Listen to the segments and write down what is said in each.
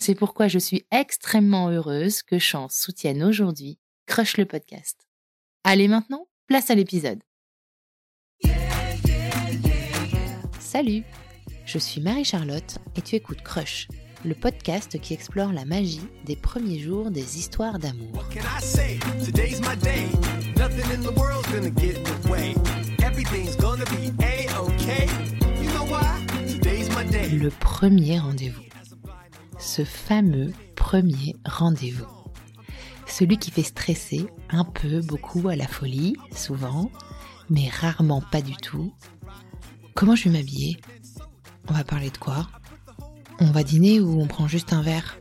C'est pourquoi je suis extrêmement heureuse que Chance soutienne aujourd'hui Crush le podcast. Allez maintenant, place à l'épisode. Salut, je suis Marie-Charlotte et tu écoutes Crush, le podcast qui explore la magie des premiers jours des histoires d'amour. Le premier rendez-vous ce fameux premier rendez-vous. Celui qui fait stresser un peu, beaucoup à la folie, souvent, mais rarement pas du tout. Comment je vais m'habiller? On va parler de quoi? On va dîner ou on prend juste un verre?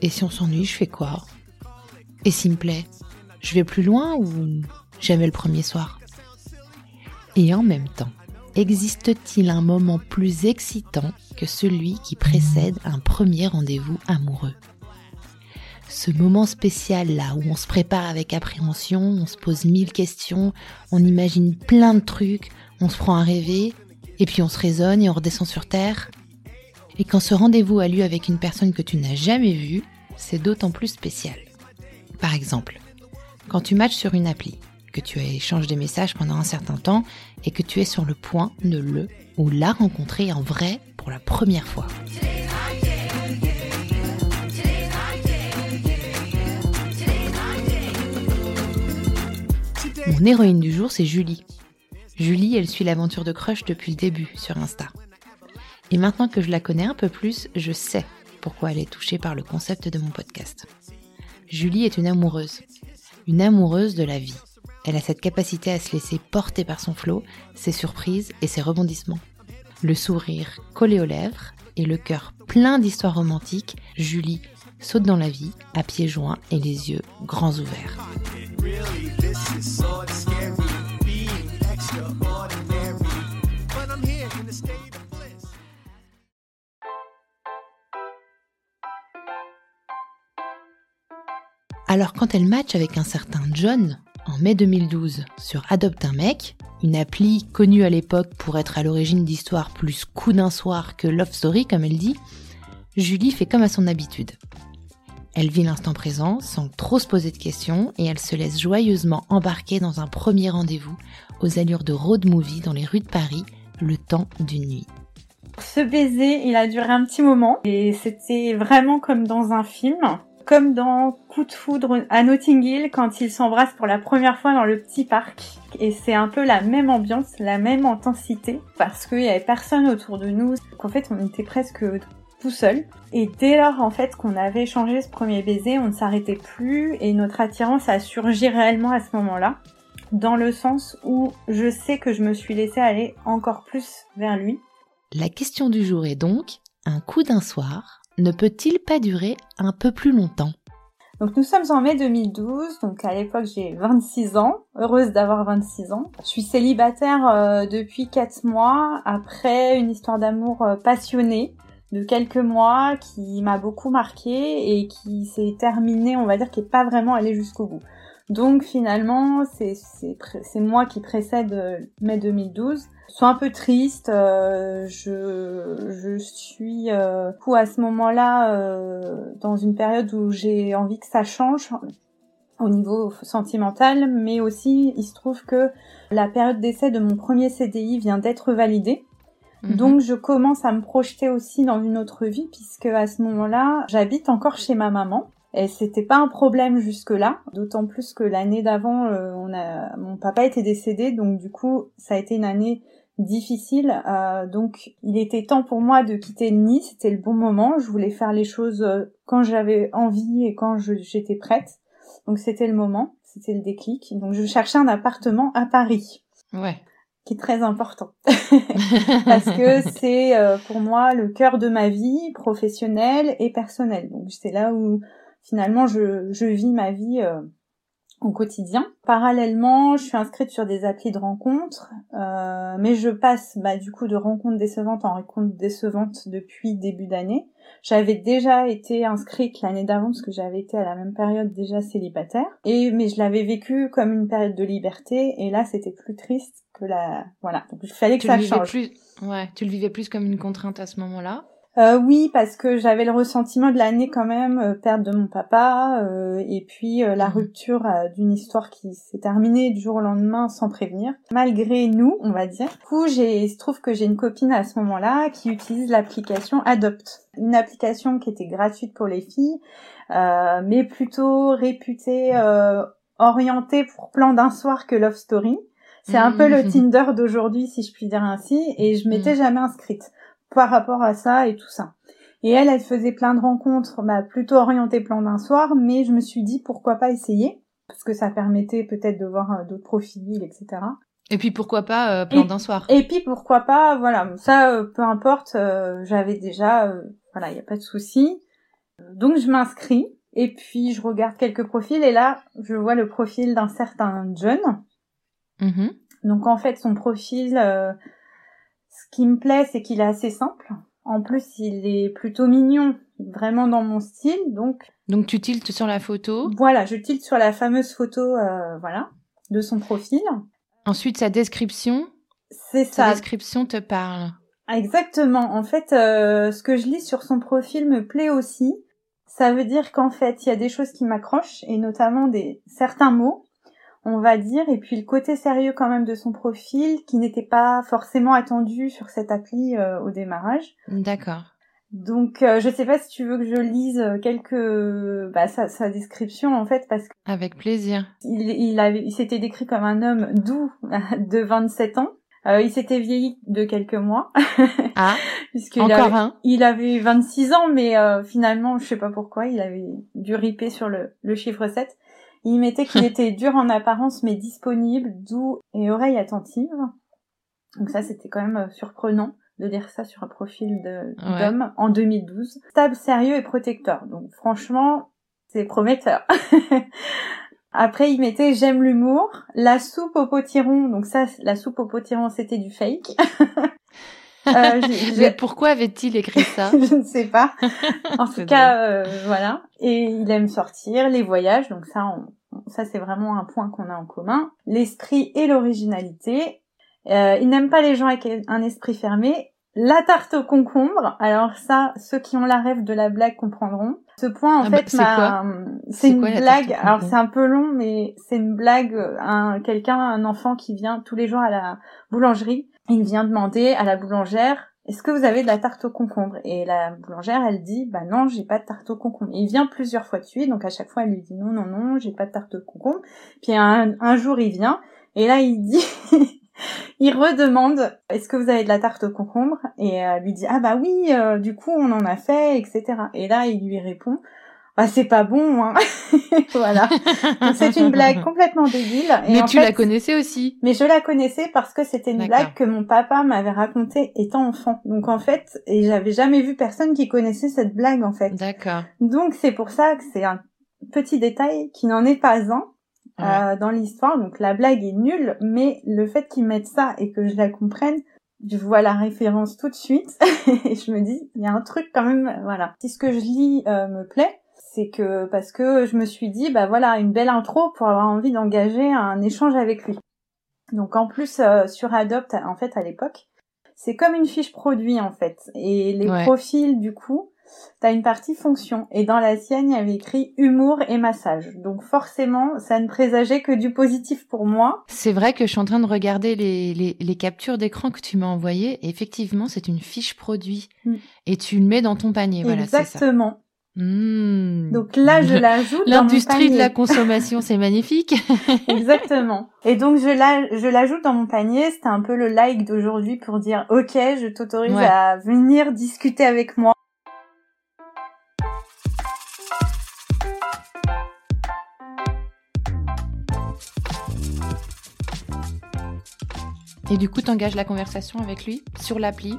Et si on s'ennuie, je fais quoi? Et s'il me plaît, je vais plus loin ou jamais le premier soir? Et en même temps, existe-t-il un moment plus excitant que celui qui précède un premier rendez-vous amoureux? Ce moment spécial là où on se prépare avec appréhension, on se pose mille questions, on imagine plein de trucs, on se prend à rêver, et puis on se raisonne et on redescend sur Terre. Et quand ce rendez-vous a lieu avec une personne que tu n'as jamais vue, c'est d'autant plus spécial. Par exemple, quand tu matches sur une appli, que tu échanges des messages pendant un certain temps et que tu es sur le point de le ou la rencontrer en vrai pour la première fois. Mon héroïne du jour, c'est Julie. Julie, elle suit l'aventure de Crush depuis le début sur Insta. Et maintenant que je la connais un peu plus, je sais pourquoi elle est touchée par le concept de mon podcast. Julie est une amoureuse. Une amoureuse de la vie. Elle a cette capacité à se laisser porter par son flot, ses surprises et ses rebondissements. Le sourire collé aux lèvres et le cœur plein d'histoires romantiques, Julie saute dans la vie à pieds joints et les yeux grands ouverts. Alors quand elle match avec un certain John, en mai 2012 sur Adopte un mec, une appli connue à l'époque pour être à l'origine d'histoires plus coup d'un soir que love story comme elle dit, Julie fait comme à son habitude. Elle vit l'instant présent sans trop se poser de questions et elle se laisse joyeusement embarquer dans un premier rendez-vous aux allures de road movie dans les rues de Paris le temps d'une nuit. Ce baiser, il a duré un petit moment et c'était vraiment comme dans un film comme dans Coup de foudre à Notting Hill quand ils s'embrassent pour la première fois dans le petit parc. Et c'est un peu la même ambiance, la même intensité, parce qu'il y avait personne autour de nous. qu'en fait, on était presque tout seul. Et dès lors, en fait, qu'on avait échangé ce premier baiser, on ne s'arrêtait plus et notre attirance a surgi réellement à ce moment-là. Dans le sens où je sais que je me suis laissée aller encore plus vers lui. La question du jour est donc, un coup d'un soir, ne peut-il pas durer un peu plus longtemps? Donc nous sommes en mai 2012, donc à l'époque j'ai 26 ans, heureuse d'avoir 26 ans. Je suis célibataire euh, depuis 4 mois après une histoire d'amour euh, passionnée de quelques mois qui m'a beaucoup marqué et qui s'est terminé, on va dire, qui n'est pas vraiment allé jusqu'au bout. Donc finalement, c'est moi qui précède euh, mai 2012. Je suis un peu triste. Euh, je, je suis euh, à ce moment-là euh, dans une période où j'ai envie que ça change au niveau sentimental, mais aussi il se trouve que la période d'essai de mon premier CDI vient d'être validée. Mhm. Donc je commence à me projeter aussi dans une autre vie puisque à ce moment-là, j'habite encore chez ma maman. Et c'était pas un problème jusque-là, d'autant plus que l'année d'avant, euh, on a, mon papa était décédé, donc du coup, ça a été une année difficile. Euh, donc, il était temps pour moi de quitter nid. C'était le bon moment. Je voulais faire les choses euh, quand j'avais envie et quand j'étais prête. Donc, c'était le moment. C'était le déclic. Donc, je cherchais un appartement à Paris. Ouais qui est très important parce que c'est euh, pour moi le cœur de ma vie professionnelle et personnelle. Donc c'est là où finalement je, je vis ma vie euh, au quotidien. Parallèlement, je suis inscrite sur des applis de rencontres, euh, mais je passe bah, du coup de rencontres décevantes en rencontres décevantes depuis début d'année. J'avais déjà été inscrite l'année d'avant parce que j'avais été à la même période déjà célibataire, et mais je l'avais vécu comme une période de liberté, et là c'était plus triste que la voilà. Donc il fallait que ça change. Plus... Ouais, tu le vivais plus comme une contrainte à ce moment-là. Euh, oui, parce que j'avais le ressentiment de l'année quand même, euh, perte de mon papa, euh, et puis euh, la mhm. rupture d'une histoire qui s'est terminée du jour au lendemain sans prévenir. Malgré nous, on va dire. Du coup, j'ai, il se trouve que j'ai une copine à ce moment-là qui utilise l'application Adopt, une application qui était gratuite pour les filles, mais plutôt réputée orientée pour plan d'un soir que Love Story. C'est un peu le mhm. Tinder d'aujourd'hui, si je puis dire ainsi, et je m'étais mhm. jamais inscrite par rapport à ça et tout ça. Et elle, elle faisait plein de rencontres, bah, plutôt orientées plan d'un soir, mais je me suis dit pourquoi pas essayer, parce que ça permettait peut-être de voir euh, d'autres profils, etc. Et puis pourquoi pas euh, plan d'un soir? Et puis pourquoi pas, voilà, ça, euh, peu importe, j'avais déjà, voilà, il n'y a pas de souci. Donc je m'inscris, et puis je regarde quelques profils, et là, je vois le profil d'un certain John. Mm-hmm. Donc en fait, son profil ce qui me plaît, c'est qu'il est assez simple. En plus, il est plutôt mignon, vraiment dans mon style, donc. Donc tu tiltes sur la photo. Voilà, je tilte sur la fameuse photo, euh, voilà, de son profil. Ensuite, sa description. C'est ça. Sa description te parle. Exactement. En fait, euh, ce que je lis sur son profil me plaît aussi. Ça veut dire qu'en fait, il y a des choses qui m'accrochent et notamment des certains mots on va dire, et puis le côté sérieux quand même de son profil qui n'était pas forcément attendu sur cette appli euh, au démarrage. D'accord. Donc euh, je sais pas si tu veux que je lise quelques bah, sa, description en fait parce que avec plaisir. Il, il avait il s'était décrit comme un homme doux de 27 ans. Euh, il s'était vieilli de quelques mois. Ah. Encore avait, un? Il avait 26 ans mais finalement je sais pas pourquoi il avait dû riper sur le, le chiffre 7. Il mettait qu'il était dur en apparence mais disponible, doux et oreille attentive. Donc ça, c'était quand même euh, surprenant de lire ça sur un profil d'homme en 2012. Stable, sérieux et protecteur. Donc franchement, c'est prometteur. Après, il mettait j'aime l'humour, la soupe au potiron. Donc ça, la soupe au potiron, c'était du fake. Euh, Mais pourquoi avait-il écrit ça? Je ne sais pas. En tout cas, euh, voilà. Et il aime sortir, les voyages, donc ça, ça c'est vraiment un point qu'on a en commun. L'esprit et l'originalité. Euh, il n'aime pas les gens avec un esprit fermé. La tarte au concombre. Alors ça, ceux qui ont la rêve de la blague comprendront. Ce point, en ah bah, fait, c'est une blague. Alors c'est un peu long, mais c'est une blague. Un quelqu'un, un enfant qui vient tous les jours à la boulangerie il vient demander à la boulangère est-ce que vous avez de la tarte au concombre? Et la boulangère, elle dit, bah non, j'ai pas de tarte au concombre. il vient plusieurs fois de donc à chaque fois, elle lui dit non, non, non, j'ai pas de tarte au concombre. Puis un, jour, il vient, et là, il dit, il redemande, est-ce que vous avez de la tarte au concombre? Et elle lui dit, ah bah oui, euh, du coup, on en a fait, etc. Et là, il lui répond, ah c'est pas bon hein. Voilà. C'est une blague complètement débile. Mais tu la connaissais aussi. mais je la connaissais parce que c'était une blague que mon papa m'avait racontée étant enfant. Donc en fait et j'avais jamais vu personne qui connaissait cette blague en fait. D'accord. Donc c'est pour ça que c'est un petit détail qui n'en est pas un euh, dans l'histoire. Donc la blague est nulle mais le fait qu'ils mettent ça et que je la comprenne je vois la référence tout de suite. Et je me dis il y a un truc quand même voilà. Si ce que je lis euh, me plaît c'est que parce que je me suis dit bah voilà une belle intro pour avoir envie d'engager un échange avec lui donc en plus euh, sur Adopt en fait à l'époque c'est comme une fiche produit en fait et les profils du coup T'as une partie fonction et dans la sienne, il y avait écrit humour et massage. Donc forcément, ça ne présageait que du positif pour moi. C'est vrai que je suis en train de regarder les, les, les captures d'écran que tu m'as envoyées. effectivement, c'est une fiche produit mm. et tu le mets dans ton panier. Voilà, Exactement. Mmh. Donc là, je l'ajoute. L'industrie de la consommation, c'est magnifique. Exactement. Et donc je la, je l'ajoute dans mon panier. C'était un peu le like d'aujourd'hui pour dire, ok, je t'autorise à venir discuter avec moi. Et du coup, t'engages la conversation avec lui sur l'appli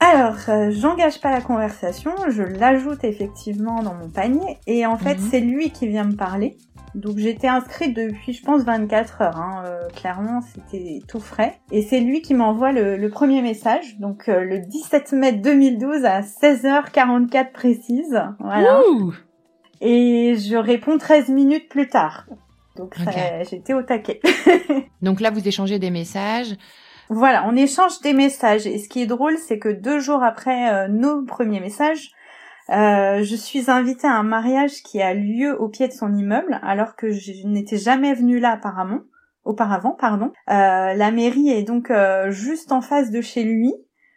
alors, euh, j'engage pas la conversation, je l'ajoute effectivement dans mon panier et en fait, mhm. c'est lui qui vient me parler. Donc j'étais inscrite depuis, je pense, 24 heures. Hein. Euh, clairement, c'était tout frais. Et c'est lui qui m'envoie le, premier message. Donc euh, le 17 mai 2012 à 16h44 précise. Voilà. et je réponds 13 minutes plus tard. Donc j'étais au taquet. Donc là, vous échangez des messages. Voilà, on échange des messages. Et ce qui est drôle, c'est que deux jours après euh, nos premiers messages, euh, je suis invitée à un mariage qui a lieu au pied de son immeuble, alors que je n'étais jamais venue là apparemment, auparavant, pardon. Euh, la mairie est donc juste en face de chez lui.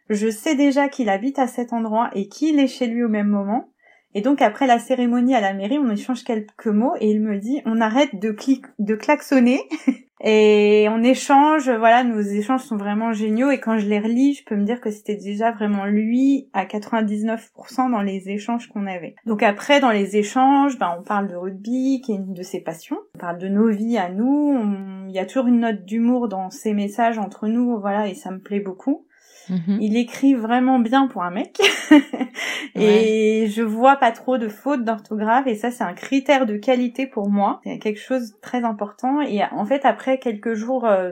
Je sais déjà qu'il habite à cet endroit et qu'il est chez lui au même moment. Et donc après la cérémonie à la mairie, on échange quelques mots et il me dit on arrête de, de klaxonner Et on échange, voilà, nos échanges sont vraiment géniaux et quand je les relis, je peux me dire que c'était déjà vraiment lui à 99% dans les échanges qu'on avait. Donc après, dans les échanges, ben, on parle de rugby, qui est une de ses passions. On parle de nos vies à nous. Il y a toujours une note d'humour dans ces messages entre nous, voilà, et ça me plaît beaucoup. Mhm. Il écrit vraiment bien pour un mec. et je vois pas trop de fautes d'orthographe et ça c'est un critère de qualité pour moi. C'est quelque chose de très important et en fait après quelques jours euh,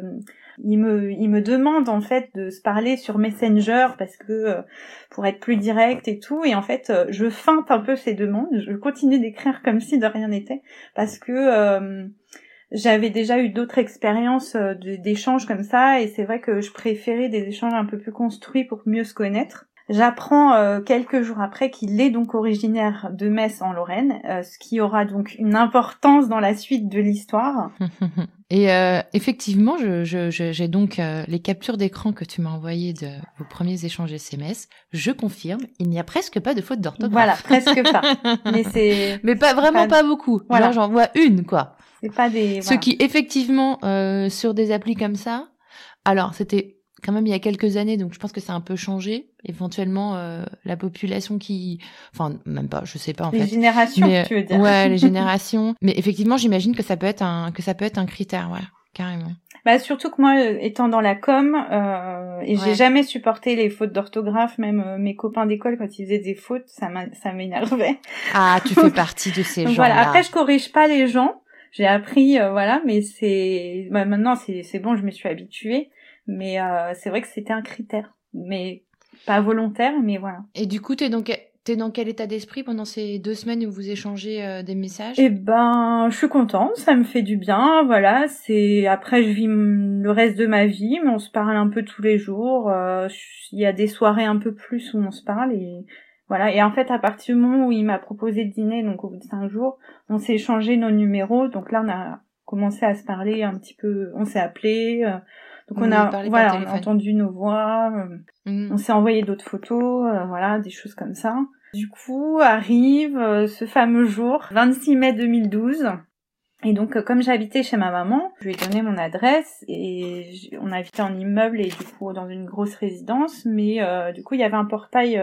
il me il me demande en fait de se parler sur Messenger parce que euh, pour être plus direct et tout et en fait euh, je feinte un peu ces demandes, je continue d'écrire comme si de rien n'était parce que j'avais déjà eu d'autres expériences euh, d'échanges comme ça et c'est vrai que je préférais des échanges un peu plus construits pour mieux se connaître. J'apprends euh, quelques jours après qu'il est donc originaire de Metz en Lorraine, euh, ce qui aura donc une importance dans la suite de l'histoire. Et effectivement, j'ai je, je, donc les captures d'écran que tu m'as envoyées de vos premiers échanges SMS. Je confirme, il n'y a presque pas de faute d'orthographe. Voilà, presque pas. Mais c'est. Mais pas vraiment pas, beaucoup. Voilà, j'en vois une quoi. C'est pas des. Ce qui effectivement euh, sur des applis comme ça, alors c'était quand même il y a quelques années, donc je pense que ça a un peu changé. Éventuellement, euh, la population qui, enfin même pas, je sais pas en les fait. Les générations, tu veux dire Ouais, les générations. Mais effectivement, j'imagine que ça peut être un que ça peut être un critère, ouais, carrément. Bah surtout que moi, euh, étant dans la com, euh, et j'ai jamais supporté les fautes d'orthographe, même euh, mes copains d'école quand ils faisaient des fautes, ça m'énervait. Ah, tu fais partie de ces gens. -là. Voilà. Après, je corrige pas les gens j'ai appris, euh, voilà, mais c'est bah, maintenant c'est c'est bon, je me suis habituée, mais euh, c'est vrai que c'était un critère, mais pas volontaire, mais voilà. Et du coup, t'es donc T'es dans quel état d'esprit pendant ces deux semaines où vous échangez euh, des messages? Eh ben, je suis contente, ça me fait du bien, voilà. C'est après je vis le reste de ma vie, mais on se parle un peu tous les jours. Il y a des soirées un peu plus où on se parle et voilà. Et en fait, à partir du moment où il m'a proposé de dîner, donc au bout de cinq jours, on s'est échangé nos numéros. Donc là, on a commencé à se parler un petit peu. On s'est appelé. Euh, donc on, a, voilà, on a entendu nos voix. Euh, mm. On s'est envoyé d'autres photos, euh, voilà, des choses comme ça. Du coup, arrive ce fameux jour, 26 mai 2012. Et donc, comme j'habitais chez ma maman, je lui ai donné mon adresse et on habitait en immeuble et du coup dans une grosse résidence. Mais du coup, il y avait un portail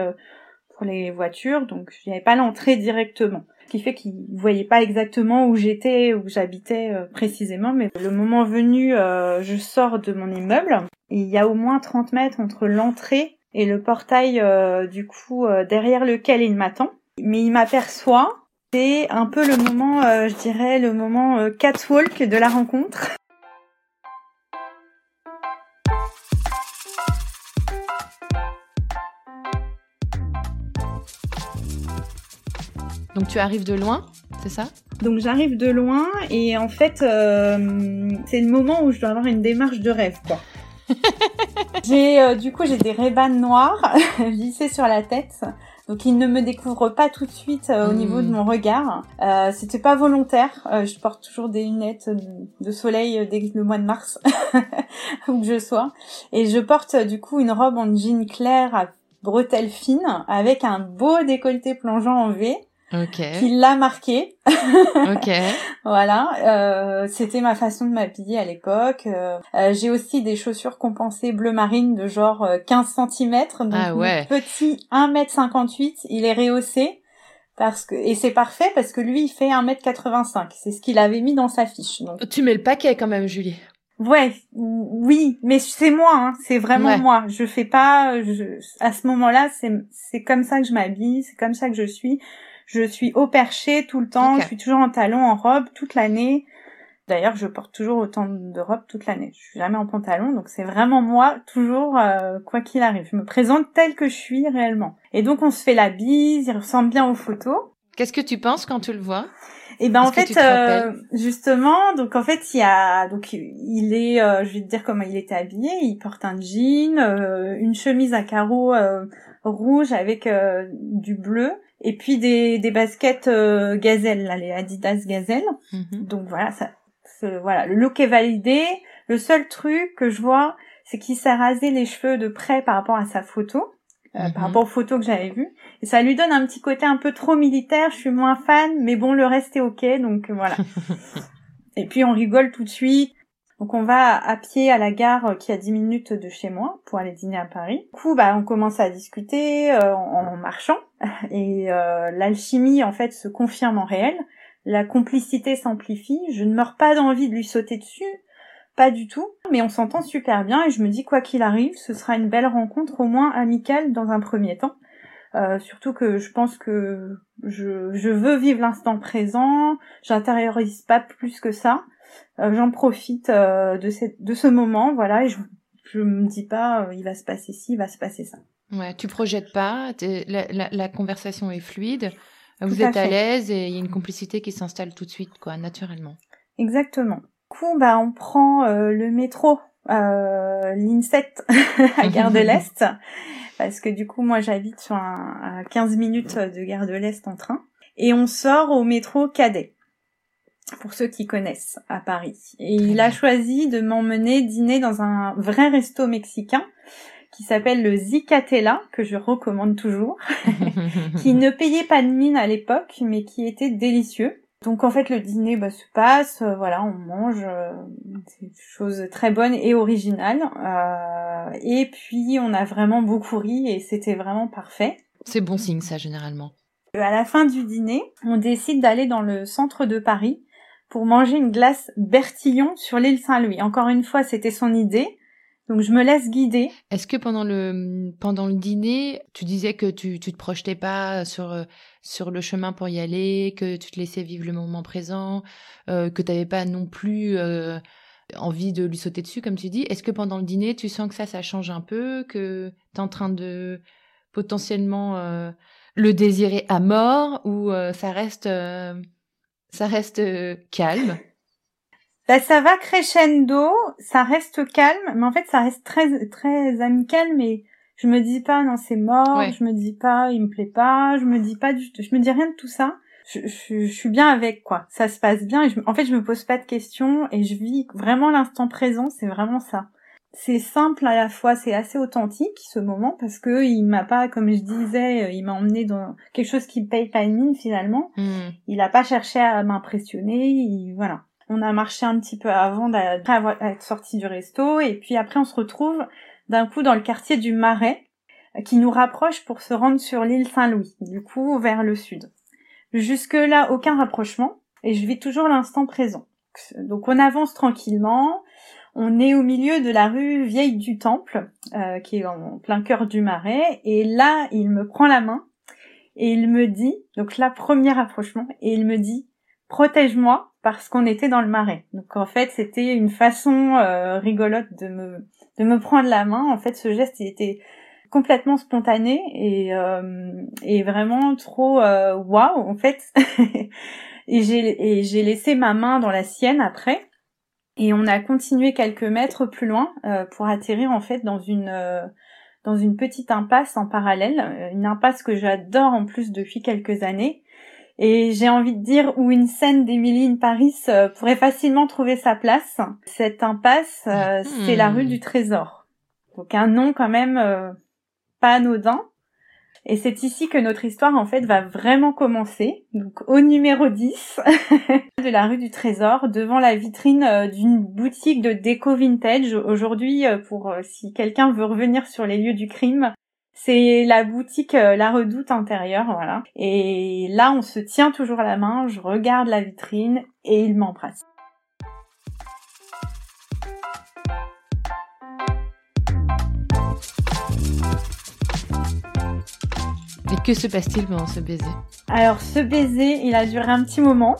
pour les voitures, donc je n'y pas l'entrée directement. Ce qui fait qu'ils ne voyaient pas exactement où j'étais, où j'habitais euh, précisément, mais le moment venu, euh, je sors de mon immeuble, il y a au moins 30 mètres entre l'entrée et le portail, euh, du coup, derrière lequel il m'attend. Mais il m'aperçoit, c'est un peu le moment, je dirais, le moment catwalk de la rencontre. Donc tu arrives de loin, c'est ça? Donc j'arrive de loin et en fait euh, c'est le moment où je dois avoir une démarche de rêve quoi. j'ai euh, du coup j'ai des rébans noirs vissés sur la tête. Donc ils ne me découvrent pas tout de suite euh, au niveau de hmm. mon regard. Euh, C'était pas volontaire. je porte toujours des lunettes de soleil dès le mois de mars où que je sois. Et je porte du coup une robe en jean clair à bretelles fines avec un beau décolleté plongeant en V qui l'a marqué. ok. voilà, euh, c'était ma façon de m'habiller à l'époque. Euh, euh, j'ai aussi des chaussures compensées bleu marine de genre 15 cm, donc ah ouais. petit 1m58, il est rehaussé parce que et c'est parfait parce que lui il fait 1m85, c'est ce qu'il avait mis dans sa fiche. Donc. Tu mets le paquet quand même Julie. Ouais, oui, mais c'est moi, hein, c'est vraiment moi. Je fais pas, je, à ce moment-là, c'est c'est comme ça que je m'habille, c'est comme ça que je suis. Je suis au perché tout le temps, je suis toujours en talon, en robe toute l'année. D'ailleurs, je porte toujours autant de robes toute l'année. Je suis jamais en pantalon, donc c'est vraiment moi, toujours, euh, quoi qu'il arrive. Je me présente telle que je suis réellement. Et donc, on se fait la bise, il ressemble bien aux photos. Qu'est-ce que tu penses quand tu le vois? Et ben en fait, euh, justement, donc en fait, il y a, donc il est, euh, je vais te dire comment il était habillé. Il porte un jean, une chemise à carreaux rouge avec du bleu, et puis des, des baskets euh, gazelle, là, les Adidas gazelle. Mhm. Donc voilà, ça, voilà, le look est validé. Le seul truc que je vois, c'est qu'il s'est rasé les cheveux de près par rapport à sa photo, euh, par mhm. rapport aux photos que j'avais vues. Et ça lui donne un petit côté un peu trop militaire. Je suis moins fan, mais bon, le reste est ok, donc voilà. et puis on rigole tout de suite. Donc on va à pied à la gare euh, qui a 10 minutes de chez moi pour aller dîner à Paris. Du coup, bah, on commence à discuter euh, en, marchant et euh, l'alchimie en fait se confirme en réel. La complicité s'amplifie. Je ne meurs pas d'envie de lui sauter dessus, pas du tout. Mais on s'entend super bien et je me dis quoi qu'il arrive, ce sera une belle rencontre au moins amicale dans un premier temps. surtout que je pense que je, je veux vivre l'instant présent, j'intériorise pas plus que ça. Euh, j'en profite euh, de, cette, de ce moment, voilà, et je, je me dis pas, euh, il va se passer ci, il va se passer ça. Ouais, tu projettes pas, la, la, la, conversation est fluide, vous êtes à, l'aise et il y a une complicité qui s'installe tout de suite, quoi, naturellement. Exactement. Du coup, bah, on prend le métro, euh, l'INSET à Gare de l'Est, parce que du coup, moi, j'habite sur un, à 15 minutes de Gare de l'Est en train, et on sort au métro Cadet pour ceux qui connaissent à Paris. Et il a choisi de m'emmener dîner dans un vrai resto mexicain qui s'appelle le Zicatela, que je recommande toujours, qui ne payait pas de mine à l'époque, mais qui était délicieux. Donc en fait le dîner bah, se passe, euh, voilà, on mange, euh, c'est une chose très bonne et originale. Euh, et puis on a vraiment beaucoup ri et c'était vraiment parfait. C'est bon signe ça généralement. À la fin du dîner, on décide d'aller dans le centre de Paris pour manger une glace Bertillon sur l'île Saint-Louis. Encore une fois, c'était son idée. Donc je me laisse guider. Est-ce que pendant le pendant le dîner, tu disais que tu tu te projetais pas sur sur le chemin pour y aller, que tu te laissais vivre le moment présent, euh, que tu n'avais pas non plus euh, envie de lui sauter dessus comme tu dis? Est-ce que pendant le dîner, tu sens que ça ça change un peu, que tu es en train de potentiellement euh, le désirer à mort ou euh, ça reste ça reste euh, calme. Bah, ça va crescendo, ça reste calme, mais en fait ça reste très très amical, mais je me dis pas non c'est mort, je me dis pas il me plaît pas, je me dis pas du je me dis rien de tout ça. Je, je, suis bien avec quoi, ça se passe bien et en fait je me pose pas de questions et je vis vraiment l'instant présent, c'est vraiment ça c'est simple à la fois, c'est assez authentique ce moment parce que il m'a pas, comme je disais, euh, il m'a emmené dans quelque chose qui paye pas une mine finalement. Hmm. Il a pas cherché à m'impressionner, voilà. On a marché un petit peu avant d'être sorti du resto et puis après on se retrouve d'un coup dans le quartier du Marais qui nous rapproche pour se rendre sur l'île Saint-Louis, du coup vers le sud. Jusque là aucun rapprochement et je vis toujours l'instant présent. Donc on avance tranquillement, on est au milieu de la rue Vieille du Temple, euh, qui est en plein cœur du Marais, et là, il me prend la main et il me dit, donc là, premier approchement, et il me dit, protège-moi parce qu'on était dans le Marais. Donc en fait, c'était une façon euh, rigolote de me de me prendre la main. En fait, ce geste, il était complètement spontané et, euh, et vraiment trop waouh wow, en fait. et j'ai et j'ai laissé ma main dans la sienne après. Et on a continué quelques mètres plus loin pour atterrir en fait dans une dans une petite impasse en parallèle, une impasse que j'adore en plus depuis quelques années et j'ai envie de dire où une scène d'Emily in Paris euh, pourrait facilement trouver sa place. Cette impasse, euh, c'est la rue hmm. du Trésor. Donc un nom quand même euh, pas anodin. Et c'est ici que notre histoire en fait va vraiment commencer. Donc au numéro 10 de la rue du Trésor, devant la vitrine d'une boutique de déco vintage. Aujourd'hui, pour si quelqu'un veut revenir sur les lieux du crime, c'est la boutique euh, La Redoute intérieure, voilà. Et là, on se tient toujours la main, je regarde la vitrine et il m'embrasse. Et que se passe-t-il pendant ce baiser Alors, ce baiser, il a duré un petit moment.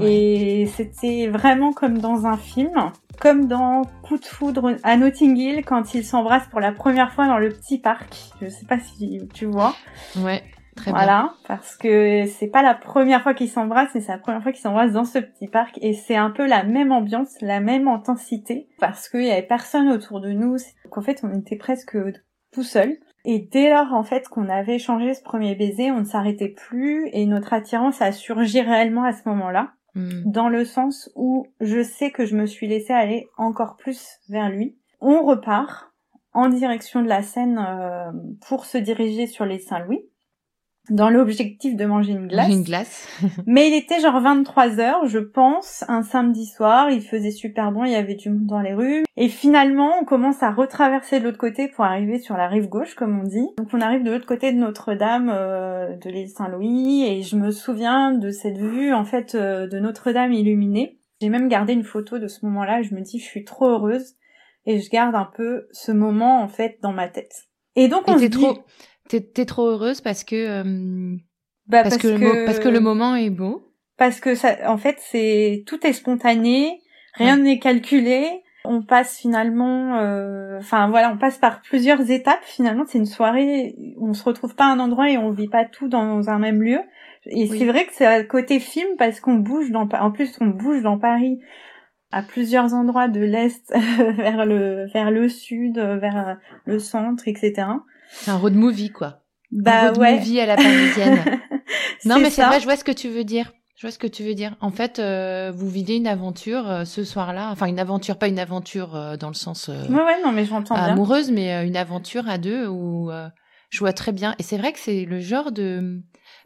Et c'était vraiment comme dans un film comme dans Coup de foudre à Notting Hill quand ils s'embrassent pour la première fois dans le petit parc. Je sais pas si tu vois. Ouais. Très voilà, parce que c'est pas la première fois qu'ils s'embrassent, mais c'est la première fois qu'ils s'embrassent dans ce petit parc et c'est un peu la même ambiance, la même intensité parce qu'il y avait personne autour de nous. Donc en fait, on était presque tout seul. Et dès lors, en fait, qu'on avait échangé ce premier baiser, on ne s'arrêtait plus et notre attirance a surgi réellement à ce moment-là. Hmm. dans le sens où je sais que je me suis laissée aller encore plus vers lui. On repart en direction de la Seine euh, pour se diriger sur les Saint-Louis dans l'objectif de manger une glace. Une glace. Mais il était genre 23 heures, je pense, un samedi soir. Il faisait super bon, il y avait du monde dans les rues. Et finalement, on commence à retraverser de l'autre côté pour arriver sur la rive gauche, comme on dit. Donc on arrive de l'autre côté de Notre-Dame, euh, de l'île Saint-Louis, et je me souviens de cette vue, en fait, euh, de Notre-Dame illuminée. J'ai même gardé une photo de ce moment-là. Je me dis, je suis trop heureuse, et je garde un peu ce moment, en fait, dans ma tête. Et donc on se dit... trop T'es trop heureuse parce que euh, bah, parce, que, parce que le moment est beau. Parce que ça, en fait, c'est tout est spontané, rien n'est calculé. On passe finalement, euh, enfin voilà, on passe par plusieurs étapes. Finalement, c'est une soirée, on se retrouve pas à un endroit et on vit pas tout dans un même lieu. Et c'est vrai que c'est à côté film parce qu'on bouge dans, en plus on bouge dans Paris à plusieurs endroits de l'est vers le vers le sud, vers le centre, etc. C'est un road movie, quoi. Bah un road movie à la parisienne. non, mais c'est vrai, je vois ce que tu veux dire. Je vois ce que tu veux dire. En fait, euh, vous vivez une aventure euh, ce soir-là. Enfin, une aventure, pas une aventure euh, dans le sens ouais, ouais, non, mais j'entends amoureuse, mais une aventure à deux où je vois très bien. Et c'est vrai que c'est le genre de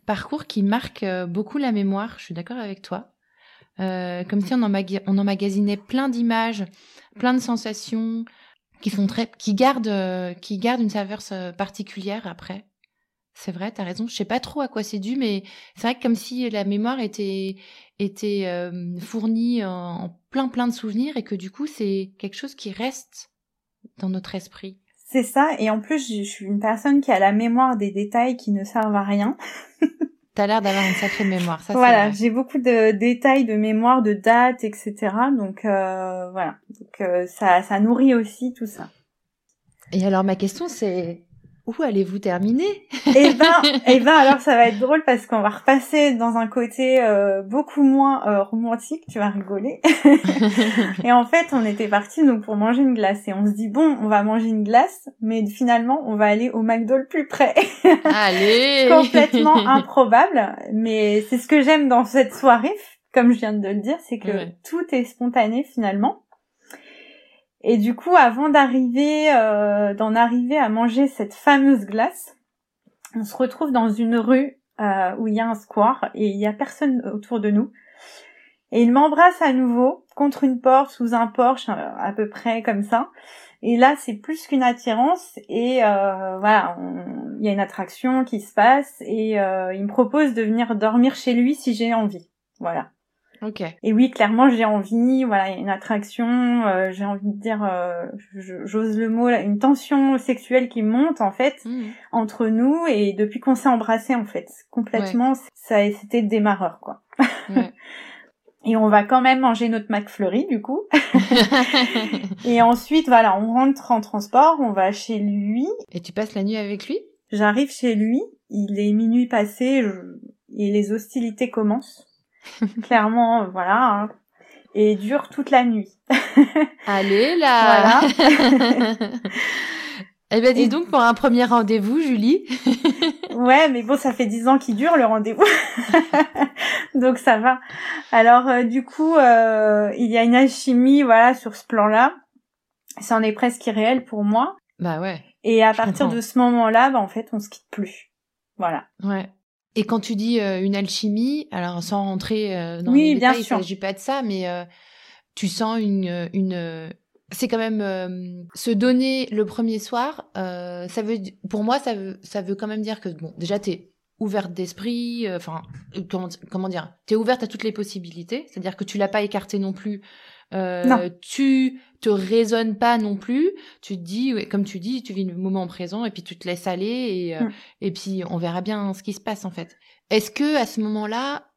parcours qui marque beaucoup la mémoire. Je suis d'accord avec toi. comme si on, on emmagasinait plein d'images, plein de sensations, qui sont très, qui gardent, euh, qui gardent une saveur euh, particulière après. C'est vrai, t'as raison. Je sais pas trop à quoi c'est dû, mais c'est vrai que comme si la mémoire était était euh, fournie en, plein plein de souvenirs et que du coup c'est quelque chose qui reste dans notre esprit. C'est ça, et en plus je suis une personne qui a la mémoire des détails qui ne servent à rien. T'as l'air d'avoir une sacrée mémoire, ça. Voilà, j'ai beaucoup de détails de mémoire, de dates, etc. Donc euh, voilà, donc euh, ça, ça nourrit aussi tout ça. Et alors ma question c'est où allez-vous terminer? Eh ben, eh ben, alors ça va être drôle parce qu'on va repasser dans un côté euh, beaucoup moins euh, romantique. Tu vas rigoler. et en fait, on était parti donc pour manger une glace et on se dit bon, on va manger une glace, mais finalement, on va aller au McDo le plus près. Allez Complètement improbable, mais c'est ce que j'aime dans cette soirée, comme je viens de le dire, c'est que tout est spontané finalement. Et du coup, avant euh, d'en arriver à manger cette fameuse glace, on se retrouve dans une rue euh, où il y a un square et il y a personne autour de nous. Et il m'embrasse à nouveau contre une porte, sous un porche, euh, à peu près comme ça. Et là, c'est plus qu'une attirance. Et voilà, il y a une attraction qui se passe et il me propose de venir dormir chez lui si j'ai envie. Voilà. Et oui, clairement, j'ai envie, voilà, il y a une attraction, euh, j'ai envie de dire, euh, j'ose le mot, une tension sexuelle qui monte en fait mmh. entre nous et depuis qu'on s'est embrassé en fait, complètement, ça c'était démarreur quoi. Et on va quand même manger notre McFlurry du coup. et ensuite, voilà, on rentre en transport, on va chez lui. Et tu passes la nuit avec lui? J'arrive chez lui, il est minuit passé et les hostilités commencent. Clairement, voilà. Hein. Et durent toute la nuit. Allez là Voilà. Eh ben dis donc pour un premier rendez-vous, Julie. ouais, mais bon, ça fait dix ans qu'il dure le rendez-vous, donc ça va. Alors euh, du coup, euh, il y a une alchimie, voilà, sur ce plan-là. Ça en est presque irréel pour moi. Bah ouais. Et à partir de ce moment-là, bah en fait, on se quitte plus. Voilà. Ouais. Et quand tu dis euh, une alchimie, alors sans rentrer dans les détails, il s'agit pas de ça, mais tu sens une, une c'est quand même euh, se donner le premier soir. Euh, ça veut, pour moi, ça veut, ça veut quand même dire que bon, déjà t'es ouverte d'esprit. Euh, enfin, comment, comment dire, t'es ouverte à toutes les possibilités. C'est-à-dire que tu l'as pas écarté non plus. Non. Tu te raisonnes pas non plus. Tu te dis, comme tu dis, tu vis le moment présent et puis tu te laisses aller et mm. et puis on verra bien ce qui se passe en fait. Est-ce que à ce moment-là,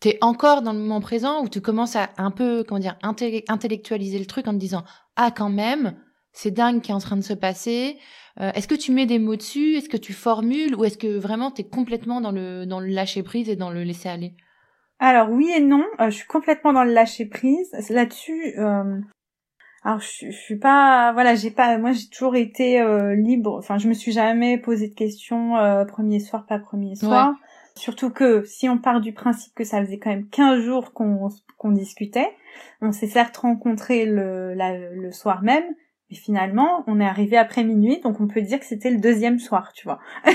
t'es encore dans le moment présent ou tu commences à un peu, comment dire, intellectualiser le truc en te disant ah quand même, c'est dingue qui est en train de se passer. Euh, est-ce que tu mets des mots dessus? Est-ce que tu formules? Ou est-ce que vraiment t'es complètement dans le dans le lâcher prise et dans le laisser aller? Alors oui et non, euh, je suis complètement dans le lâcher prise. Là-dessus, euh... alors je, je, suis pas, voilà, j'ai pas, moi j'ai toujours été euh, libre. Enfin, je me suis jamais posé de questions premier soir pas premier soir. Surtout que si on part du principe que ça faisait quand même 15 jours qu'on qu'on discutait, on s'est certes rencontrés le, le soir même, mais finalement, on est arrivé après minuit, donc on peut dire que c'était le deuxième soir, tu vois.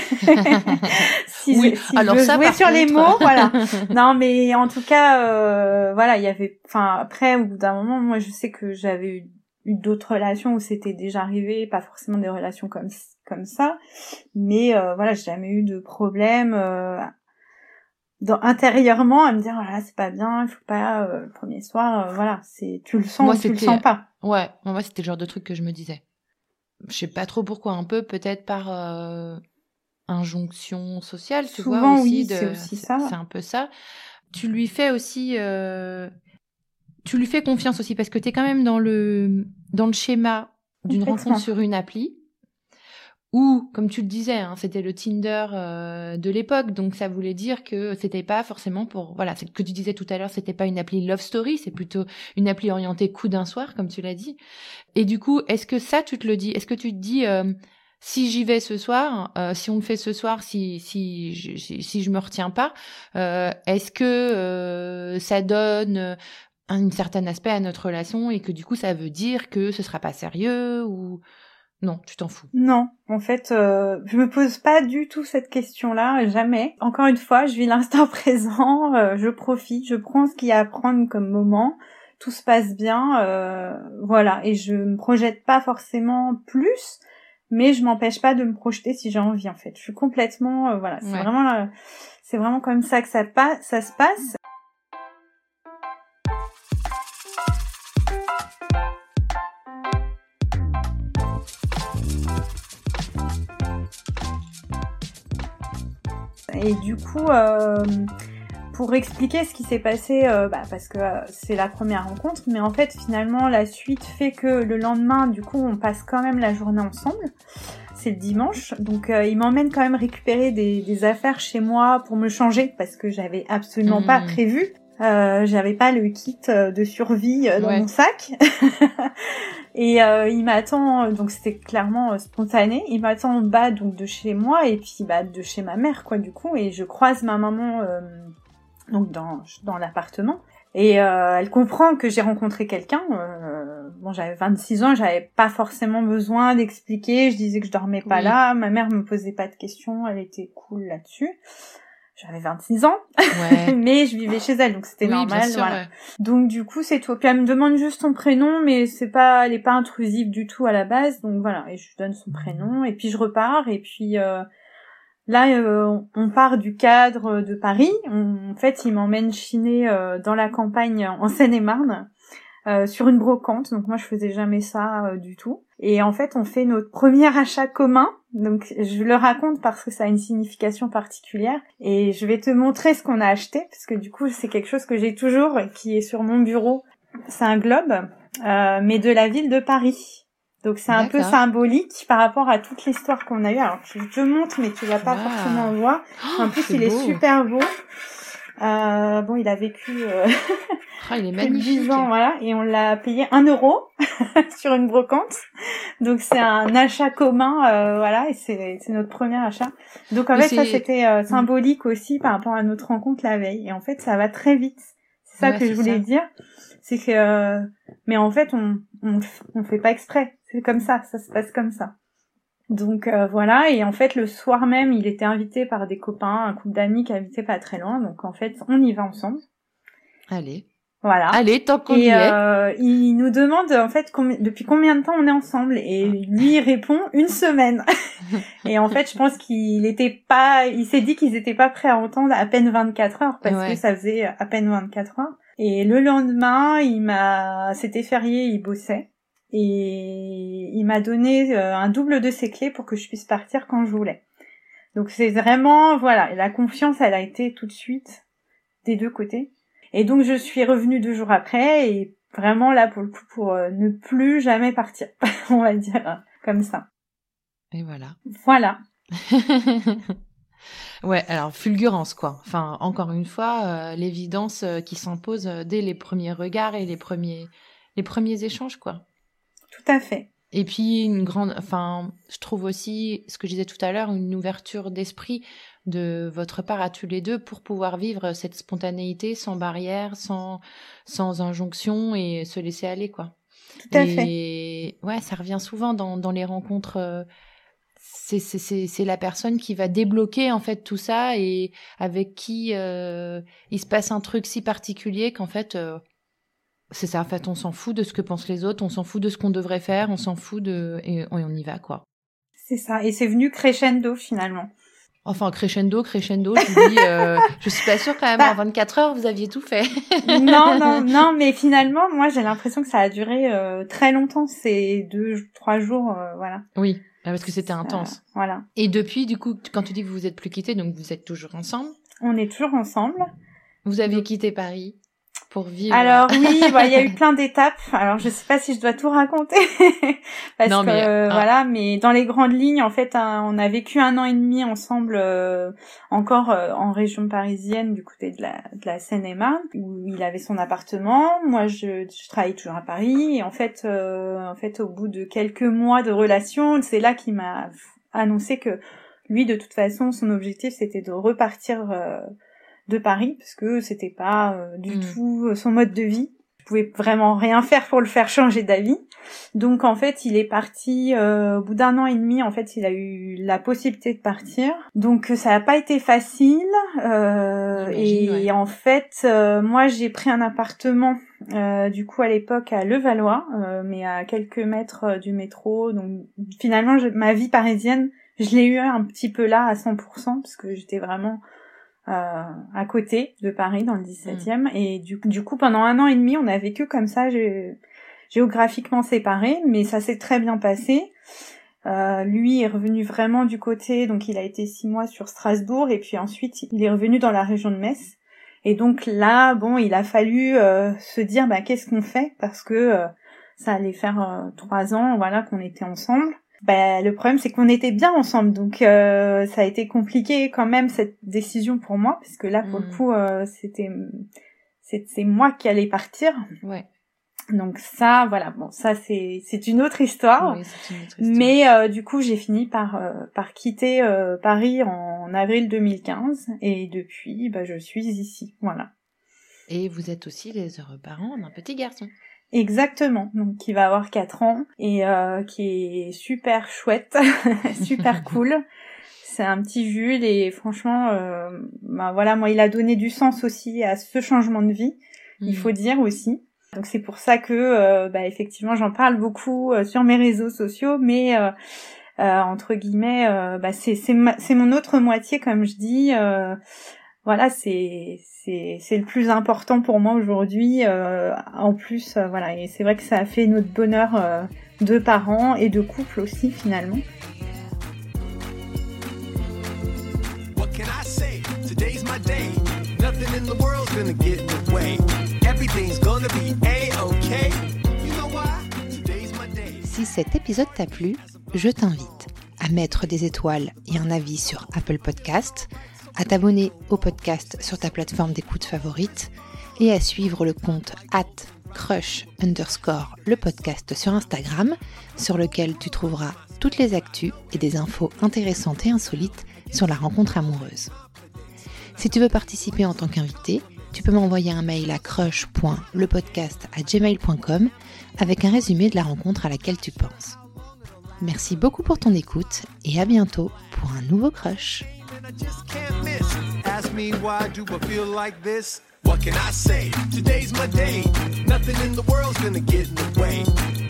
si oui, si alors je ça, jouais sur les mots, voilà. Non, mais en tout cas, euh, voilà, il y avait, enfin, après, au bout d'un moment, moi, je sais que j'avais eu, eu d'autres relations où c'était déjà arrivé, pas forcément des relations comme comme ça, mais euh, voilà, j'ai jamais eu de problème. Euh, dans, intérieurement à me dire voilà c'est pas bien il faut pas euh, le premier soir euh, voilà c'est tu le sens ou tu le sens pas. Ouais moi c'était le genre de truc que je me disais. Je sais pas trop pourquoi un peu peut-être par euh, injonction sociale tu Souvent, vois aussi oui, c'est aussi ça. c'est un peu ça. Tu lui fais aussi tu lui fais confiance aussi parce que tu es quand même dans le dans le schéma d'une rencontre sur une appli ou, comme tu le disais, hein, c'était le Tinder euh, de l'époque, donc ça voulait dire que c'était pas forcément pour, voilà, c'est que tu disais tout à l'heure, c'était pas une appli love story, c'est plutôt une appli orientée coup d'un soir, comme tu l'as dit. Et du coup, est-ce que ça, tu te le dis Est-ce que tu te dis, euh, si j'y vais ce soir, euh, si on le fait ce soir, si si je, si, je me retiens pas, est-ce que ça donne un certain aspect à notre relation et que du coup ça veut dire que ce sera pas sérieux ou non, tu t'en fous. Non, en fait, euh, je me pose pas du tout cette question-là, jamais. Encore une fois, je vis l'instant présent, euh, je profite, je prends ce qu'il y a à prendre comme moment, tout se passe bien, euh, voilà, et je me projette pas forcément plus, mais je m'empêche pas de me projeter si j'ai envie, en fait. Je suis complètement, voilà, c'est vraiment, c'est vraiment comme ça que ça, ça se passe. Et du coup, euh, pour expliquer ce qui s'est passé, euh, bah, parce que euh, c'est la première rencontre, mais en fait finalement la suite fait que le lendemain, du coup, on passe quand même la journée ensemble. C'est le dimanche, donc il m'emmène quand même récupérer des, affaires chez moi pour me changer parce que j'avais absolument pas mmh. prévu. j'avais pas le kit de survie dans mon sac. Et euh, il m'attend, donc c'était clairement euh, spontané. Il m'attend en bas donc de chez moi et puis bah de chez ma mère quoi du coup. Et je croise ma maman euh, donc dans dans l'appartement et elle comprend que j'ai rencontré quelqu'un. bon j'avais 26 ans, j'avais pas forcément besoin d'expliquer. Je disais que je dormais pas là. Ma mère me posait pas de questions, elle était cool là-dessus j'avais 26 ans, mais je vivais chez elle, donc c'était normal. voilà. Donc du coup, c'est tout. Puis elle me demande juste son prénom, mais c'est pas, elle est pas intrusive du tout à la base, donc voilà. Et je lui donne son prénom, et puis je repars, et puis euh, là, euh, on part du cadre de Paris. en fait, il m'emmène chiner euh, dans la campagne en Seine-et-Marne. sur une brocante, donc moi je faisais jamais ça du tout. Et en fait, on fait notre premier achat commun Donc je le raconte parce que ça a une signification particulière et je vais te montrer ce qu'on a acheté parce que du coup c'est quelque chose que j'ai toujours qui est sur mon bureau. C'est un globe, euh, mais de la ville de Paris. Donc c'est un peu symbolique par rapport à toute l'histoire qu'on a eue. Alors je te montre, mais tu vas pas forcément voir. Oh, en plus, il est super beau. Euh, bon, il a vécu euh, ah, il est magnifique. 10 ans, voilà, et on l'a payé un euro sur une brocante. Donc c'est un achat commun, euh, voilà, et c'est notre premier achat. Donc en fait, ça c'était euh, mm. symbolique aussi par rapport à notre rencontre la veille. Et en fait, ça va très vite. C'est ça que je voulais dire. C'est que, euh, mais en fait, on, on on fait pas exprès. C'est comme ça, ça se passe comme ça. Donc euh, voilà, et en fait le soir même, il était invité par des copains, un couple d'amis qui habitait pas très loin, donc en fait on y va ensemble. Allez. Voilà. Allez, tant qu'on y est. Euh, il nous demande en fait depuis combien de temps on est ensemble? Et lui répond une semaine. et en fait, je pense qu'il était pas, il s'est dit qu'ils étaient pas prêts à entendre à peine 24 heures parce que ça faisait à peine 24 heures. Et le lendemain, il m'a, c'était férié, il bossait et il m'a donné euh, un double de ses clés pour que je puisse partir quand je voulais. Donc c'est vraiment voilà, la confiance elle a été tout de suite des deux côtés. Et donc je suis revenue deux jours après et vraiment là pour le coup pour euh, ne plus jamais partir, on va dire comme ça. Et voilà. Voilà. ouais, alors fulgurance quoi. Enfin encore une fois, euh, l'évidence qui s'impose dès les premiers regards et les premiers les premiers échanges quoi. Tout à fait. Et puis une grande, enfin, je trouve aussi ce que je disais tout à l'heure, une ouverture d'esprit de votre part à tous les deux pour pouvoir vivre cette spontanéité sans barrière, sans sans injonction et se laisser aller quoi. Tout à et, fait. Ouais, ça revient souvent dans dans les rencontres. Euh, c'est c'est c'est la personne qui va débloquer en fait tout ça et avec qui euh, il se passe un truc si particulier qu'en fait euh, c'est ça, en fait, on s'en fout de ce que pensent les autres, on s'en fout de ce qu'on devrait faire, on s'en fout de... Et on y va, quoi. C'est ça, et c'est venu crescendo, finalement. Enfin, crescendo, crescendo, je dis, euh, je suis pas sûre quand même, bah en 24 heures, vous aviez tout fait. non, non, non, mais finalement, moi, j'ai l'impression que ça a duré euh, très longtemps, ces deux, trois jours, euh, voilà. Oui, bah, parce que c'était intense. voilà. Et depuis, du coup, quand tu dis que vous vous êtes plus quittés, donc vous êtes toujours ensemble? On est toujours ensemble. Vous avez quitté Paris? Vivre. Alors oui, bah, il y a eu plein d'étapes. Alors je sais pas si je dois tout raconter parce que euh, voilà, mais dans les grandes lignes, en fait, on a vécu un an et demi ensemble, euh, encore euh, en région parisienne, du côté de la, de la Seine-et-Marne, où il avait son appartement. Moi, je, je travaille toujours à Paris. Et en fait, en fait, au bout de quelques mois de relation, c'est là qu'il m'a annoncé que lui, de toute façon, son objectif, c'était de repartir de Paris parce que c'était pas euh, du mm. tout euh, son mode de vie. Je pouvais vraiment rien faire pour le faire changer d'avis. Donc en fait, il est parti euh, au bout d'un an et demi. En fait, il a eu la possibilité de partir. Donc ça n'a pas été facile. et, en fait, moi j'ai pris un appartement du coup à l'époque à Levallois, mais à quelques mètres du métro. Donc finalement, ma vie parisienne, je l'ai eu un petit peu là à 100% parce que j'étais vraiment euh, à côté de Paris, dans le 17e. Mm. Et du, du, coup, pendant un an et demi, on a vécu comme ça, géographiquement séparés, mais ça s'est très bien passé. Euh, lui est revenu vraiment du côté, donc il a été six mois sur Strasbourg, et puis ensuite il est revenu dans la région de Metz. Et donc là, bon, il a fallu euh, se dire, bah, qu'est-ce qu'on fait? Parce que euh, ça allait faire trois ans, voilà, qu'on était ensemble. Bah, le problème c'est qu'on était bien ensemble, donc euh, ça a été compliqué quand même cette décision pour moi, parce que là pour le mm. coup euh, c'était c'est moi qui allais partir. Ouais. Donc ça, voilà, bon, ça c'est c'est une autre histoire. Mais euh, du coup, j'ai fini par par quitter Paris en avril 2015 et depuis, bah, je suis ici, voilà. Et vous êtes aussi les heureux parents d'un petit garçon. Exactement, donc qui va avoir 4 ans et euh, qui est super chouette, super cool. C'est un petit Jules et franchement, euh, bah voilà, moi il a donné du sens aussi à ce changement de vie, il mm. faut dire aussi. Donc c'est pour ça que, euh, bah, effectivement, j'en parle beaucoup euh, sur mes réseaux sociaux, mais euh, entre guillemets, bah, c'est c'est mon autre moitié comme je dis voilà, c'est le plus important pour moi aujourd'hui. Euh, en plus, euh, voilà, et c'est vrai que ça a fait notre bonheur euh, de parents et de couple aussi finalement. Si cet épisode t'a plu, je t'invite à mettre des étoiles et un avis sur Apple Podcast à t'abonner au podcast sur ta plateforme d'écoute favorite et à suivre le compte at crush underscore le podcast sur Instagram sur lequel tu trouveras toutes les actus et des infos intéressantes et insolites sur la rencontre amoureuse. Si tu veux participer en tant qu'invité, tu peux m'envoyer un mail à crush.lepodcast@gmail.com avec un résumé de la rencontre à laquelle tu penses. Merci beaucoup pour ton écoute et à bientôt pour un nouveau crush. What can I say? Today's my day. Nothing in the world's gonna get in the way.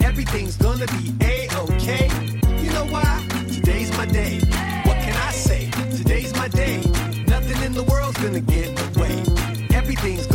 Everything's gonna be a-okay. You know why? Today's my day. What can I say? Today's my day. Nothing in the world's gonna get in the way. Everything's